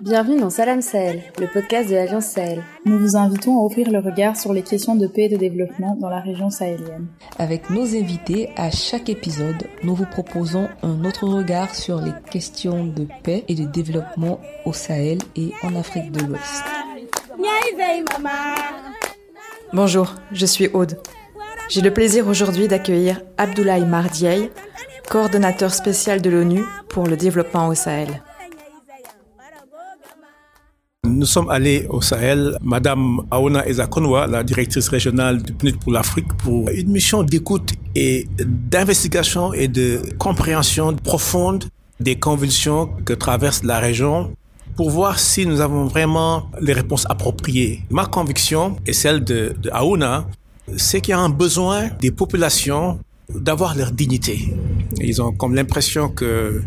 Bienvenue dans Salam Sahel, le podcast de l'Agence Sahel. Nous vous invitons à offrir le regard sur les questions de paix et de développement dans la région sahélienne. Avec nos invités, à chaque épisode, nous vous proposons un autre regard sur les questions de paix et de développement au Sahel et en Afrique de l'Ouest. Bonjour, je suis Aude. J'ai le plaisir aujourd'hui d'accueillir Abdoulaye Mardiaye, coordonnateur spécial de l'ONU pour le développement au Sahel. Nous sommes allés au Sahel, Madame Aouna Ezakonwa, la directrice régionale du PNUD pour l'Afrique, pour une mission d'écoute et d'investigation et de compréhension profonde des convulsions que traverse la région pour voir si nous avons vraiment les réponses appropriées. Ma conviction et celle de, de Aouna, c'est qu'il y a un besoin des populations d'avoir leur dignité. Ils ont comme l'impression que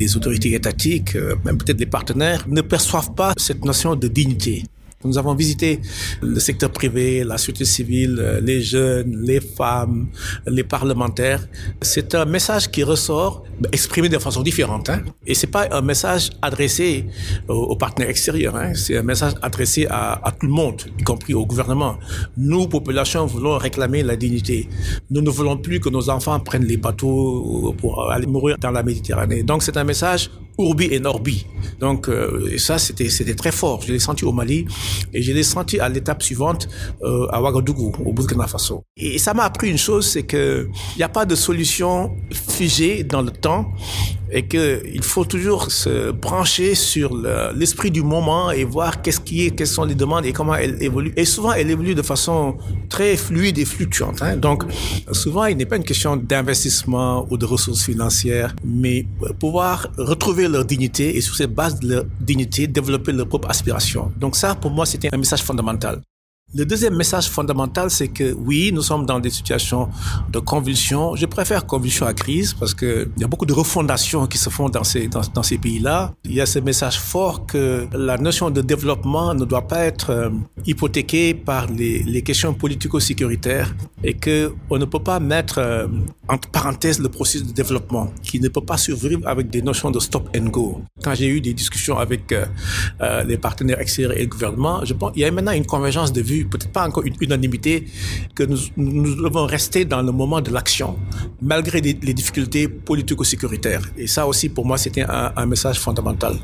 les autorités étatiques, euh, même peut-être les partenaires, ne perçoivent pas cette notion de dignité. Nous avons visité le secteur privé, la société civile, les jeunes, les femmes, les parlementaires. C'est un message qui ressort exprimé de façon différente. Hein. Et c'est pas un message adressé aux, partenaires extérieurs. Hein. C'est un message adressé à, tout le monde, y compris au gouvernement. Nous, population, voulons réclamer la dignité. Nous ne voulons plus que nos enfants prennent les bateaux pour aller mourir dans la Méditerranée. Donc c'est un message urbi et norbi. Donc euh, ça, c'était c'était très fort. Je l'ai senti au Mali et je l'ai senti à l'étape suivante euh, à Ouagadougou, au Burkina Faso. Et ça m'a appris une chose, c'est que il n'y a pas de solution figée dans le temps et qu'il faut toujours se brancher sur l'esprit du moment et voir qu'est-ce qui est, quelles sont les demandes et comment elles évoluent. Et souvent, elles évoluent de façon très fluide et fluctuante. Hein. Donc, souvent, il n'est pas une question d'investissement ou de ressources financières, mais pouvoir retrouver leur dignité et sur cette base de leur dignité, développer leur propre aspiration. Donc ça, pour moi, c'était un message fondamental. Le deuxième message fondamental, c'est que oui, nous sommes dans des situations de convulsion. Je préfère convulsion à crise parce que il y a beaucoup de refondations qui se font dans ces, dans, ces pays-là. Il y a ce message fort que la notion de développement ne doit pas être euh, hypothéquée par les, les questions politico-sécuritaires et que on ne peut pas mettre euh, entre parenthèses le processus de développement qui ne peut pas survivre avec des notions de stop and go. Quand j'ai eu des discussions avec euh les partenaires extérieurs et le gouvernement, je pense il y a maintenant une convergence de vues peut-être pas encore une unanimité, que nous, devons rester dans le moment de l'action, malgré les, les difficultés politico-sécuritaires. Et ça aussi, pour moi, c'était un, message fondamental.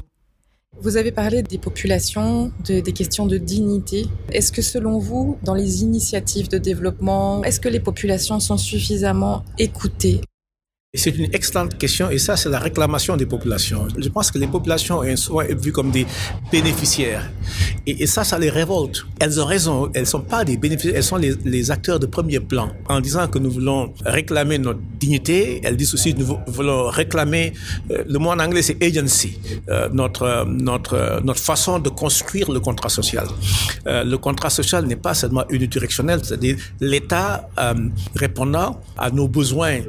Vous avez parlé des populations, de, des questions de dignité. Est-ce que selon vous, dans les initiatives de développement, est-ce que les populations sont suffisamment écoutées? C'est une excellente question et ça, c'est la réclamation des populations. Je pense que les populations sont vues comme des bénéficiaires et, ça, ça les révolte. Elles ont raison, elles sont pas des bénéficiaires, elles sont les, acteurs de premier plan. En disant que nous voulons réclamer notre dignité, elles disent aussi que nous voulons réclamer, euh, le mot en anglais c'est agency, euh, notre, notre, notre façon de construire le contrat social. Euh, le contrat social n'est pas seulement unidirectionnel, c'est-à-dire l'État répondant à nos besoins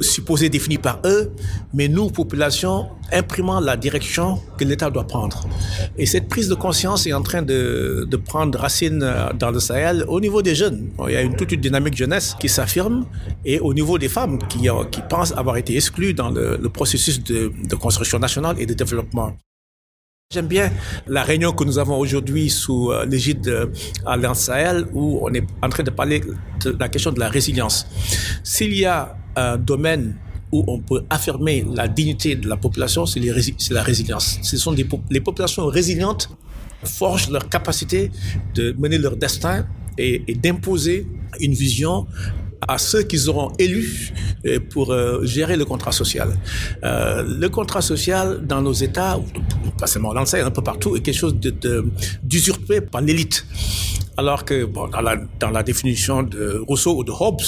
supposés défini par eux, mais nous, population, imprimant la direction que l'État doit prendre. Et cette prise de conscience est en train de, prendre racine dans le Sahel au niveau des jeunes. Il y a une, toute une dynamique jeunesse qui s'affirme et au niveau des femmes qui, qui pensent avoir été exclues dans le, processus de, construction nationale et de développement. J'aime bien la réunion que nous avons aujourd'hui sous l'égide de Alliance Sahel où on est en train de parler de la question de la résilience. S'il y a un domaine où on peut affirmer la dignité de la population, c'est la résilience. Ce sont les populations résilientes forgent leur capacité de mener leur destin et, d'imposer une vision à ceux qu'ils auront élus pour euh, gérer le contrat social. Euh, le contrat social dans nos États, pas seulement Sahel, un peu partout, est quelque chose d'usurpé par l'élite. Alors que bon, dans, la, définition de Rousseau ou de Hobbes,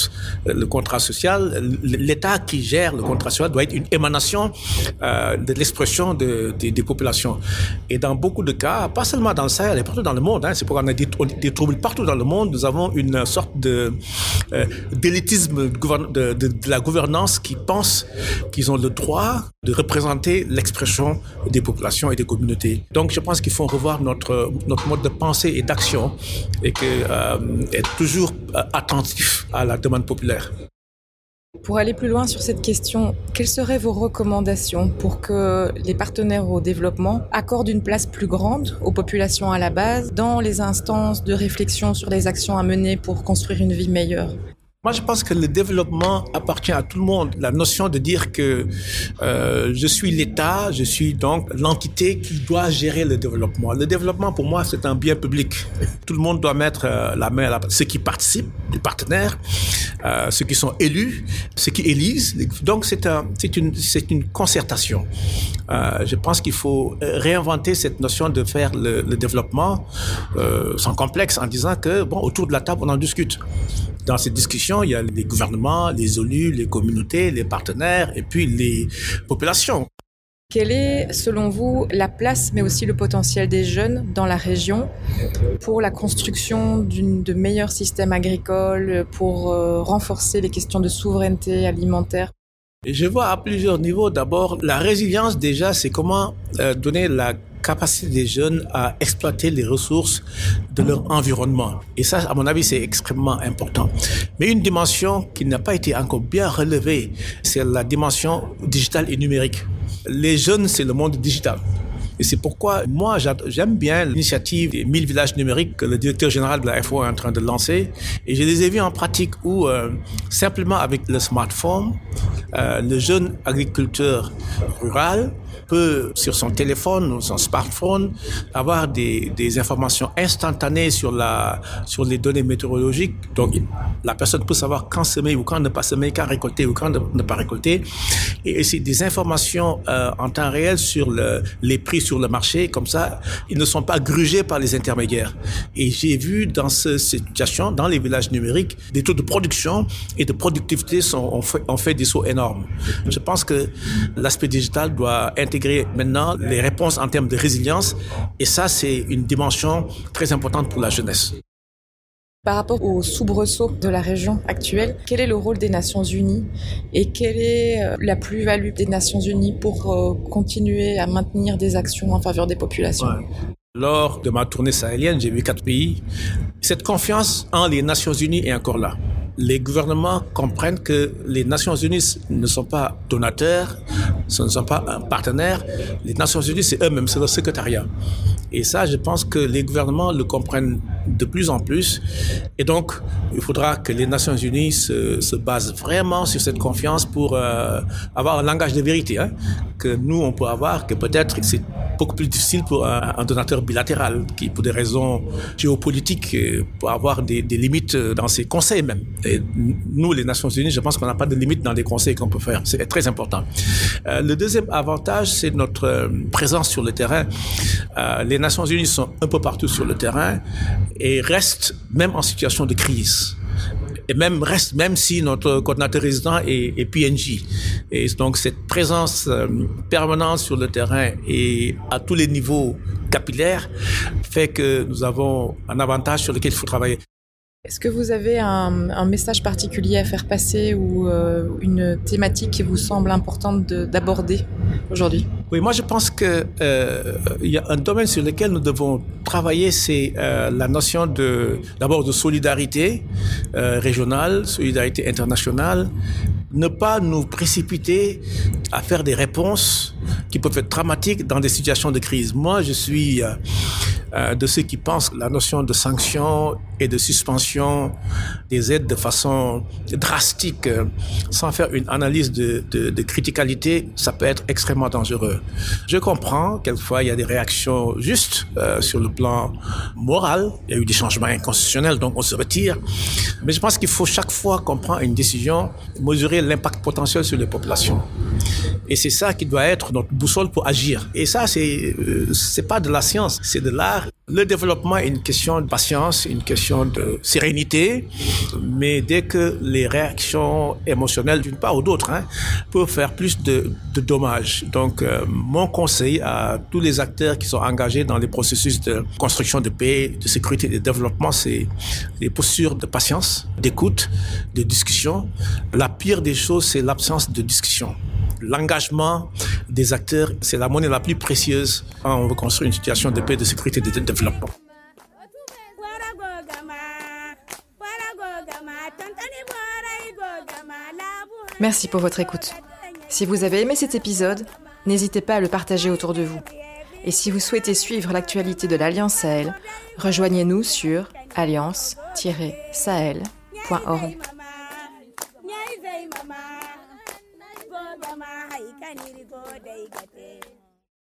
le contrat social, l'État qui gère le contrat social doit être une émanation euh, de l'expression de, de, des populations. Et dans beaucoup de cas, pas seulement dans le Sahel, mais partout dans le monde, hein, c'est pourquoi on a des, troubles partout dans le monde, nous avons une sorte de euh, d'élitisme de la gouvernance qui pense qu'ils ont le droit de représenter l'expression des populations et des communautés. Donc je pense qu'il faut revoir notre, notre mode de pensée et d'action et que, euh, être toujours attentif à la demande populaire. Pour aller plus loin sur cette question, quelles seraient vos recommandations pour que les partenaires au développement accordent une place plus grande aux populations à la base dans les instances de réflexion sur les actions à mener pour construire une vie meilleure? Moi, je pense que le développement appartient à tout le monde. La notion de dire que euh, je suis l'État, je suis donc l'entité qui doit gérer le développement. Le développement, pour moi, c'est un bien public. Tout le monde doit mettre euh, la main à la... Ceux qui participent, les partenaires, euh, ceux qui sont élus, ceux qui élisent. Donc, c'est un, une, une concertation. Euh, je pense qu'il faut réinventer cette notion de faire le, le développement euh, sans complexe en disant que, bon, autour de la table, on en discute. Dans cette discussion, il y a les gouvernements, les élus, les communautés, les partenaires et puis les populations. Quelle est, selon vous, la place, mais aussi le potentiel des jeunes dans la région pour la construction de meilleurs systèmes agricoles, pour euh, renforcer les questions de souveraineté alimentaire? Je vois à plusieurs niveaux. D'abord, la résilience, déjà, c'est comment euh, donner la capacité des jeunes à exploiter les ressources de leur environnement. Et ça, à mon avis, c'est extrêmement important. Mais une dimension qui n'a pas été encore bien relevée, c'est la dimension digitale et numérique. Les jeunes, c'est le monde digital. Et c'est pourquoi moi, j'aime bien l'initiative des 1000 villages numériques que le directeur général de la FO est en train de lancer. Et je les ai vus en pratique où, euh, simplement avec le smartphone, le jeune agriculteur rural peut, sur son téléphone ou son smartphone, avoir des, des informations instantanées sur, la, sur les données météorologiques. Donc, la personne peut savoir quand semer ou quand ne pas semer, quand récolter ou quand ne pas récolter. Et c'est des informations euh, en temps réel sur le, les prix sur le marché. Comme ça, ils ne sont pas grugés par les intermédiaires. Et j'ai vu dans ce, cette situation, dans les villages numériques, des taux de production et de productivité sont, ont, fait, ont fait des sauts énormes. Je pense que l'aspect digital doit intégrer maintenant les réponses en termes de résilience. Et ça, c'est une dimension très importante pour la jeunesse. Par rapport au soubresaut de la région actuelle, quel est le rôle des Nations Unies et quelle est euh, la plus-value des Nations Unies pour euh, continuer à maintenir des actions en faveur des populations? Ouais. Lors de ma tournée sahélienne, j'ai vu quatre pays. Cette confiance en les Nations Unies est encore là les gouvernements comprennent que les Nations Unies ne sont pas donateurs, ce ne sont pas un partenaire. Les Nations Unies, c'est eux-mêmes, c'est le secrétariat. Et ça, je pense que les gouvernements le comprennent de plus en plus. Et donc, il faudra que les Nations Unies se, se basent vraiment sur cette confiance pour euh, avoir un langage de vérité hein, que nous, on peut avoir, que peut-être c'est beaucoup plus difficile pour un, un, donateur bilatéral qui, pour des raisons géopolitiques, euh, peut avoir des, des limites dans ses conseils même. Et nous, les Nations Unies, je pense qu'on n'a pas de limite dans les conseils qu'on peut faire. C'est très important. Euh, le deuxième avantage, c'est notre euh, présence sur le terrain. Euh, les Nations Unies sont un peu partout sur le terrain et restent même en situation de crise et même reste, même si notre coordinateur résident est, PNJ. Et donc cette présence euh, permanente sur le terrain et à tous les niveaux capillaires fait que nous avons un avantage sur lequel il faut travailler. Est-ce que vous avez un, message particulier à faire passer ou euh, une thématique qui vous semble importante d'aborder aujourd'hui? Oui, moi je pense qu'il euh, y a un domaine sur lequel nous devons travailler, c'est euh, la notion d'abord de solidarité régionale, solidarité internationale, ne pas nous précipiter à faire des réponses qui peuvent être dramatiques dans des situations de crise. Moi, je suis de ceux qui pensent que la notion de sanction et de suspension des aides de façon drastique, euh, sans faire une analyse de, de, de criticalité, ça peut être extrêmement dangereux. Je comprends, quelquefois, il y a des réactions justes euh, sur le plan moral. Il y a eu des changements inconstitutionnels, donc on se retire. Mais je pense qu'il faut chaque fois qu'on prend une décision, mesurer l'impact potentiel sur les populations. Et c'est ça qui doit être notre boussole pour agir. Et ça, c'est euh, c'est pas de la science, c'est de l'art. Le développement est une question de patience, une question de sérénité, mais dès que les réactions émotionnelles d'une part ou d'autre hein, peuvent faire plus de, de dommages. Donc, euh, mon conseil à tous les acteurs qui sont engagés dans les processus de construction de paix, de sécurité et de développement, c'est les postures de patience, d'écoute, de discussion. La pire des choses, c'est l'absence de discussion l'engagement des acteurs, c'est la monnaie la plus précieuse quand on veut construire une situation de paix, de sécurité et de développement. Merci pour votre écoute. Si vous avez aimé cet épisode, n'hésitez pas à le partager autour de vous. Et si vous souhaitez suivre l'actualité de l'Alliance Sahel, rejoignez-nous sur alliance-sahel.org. kaniri godai it?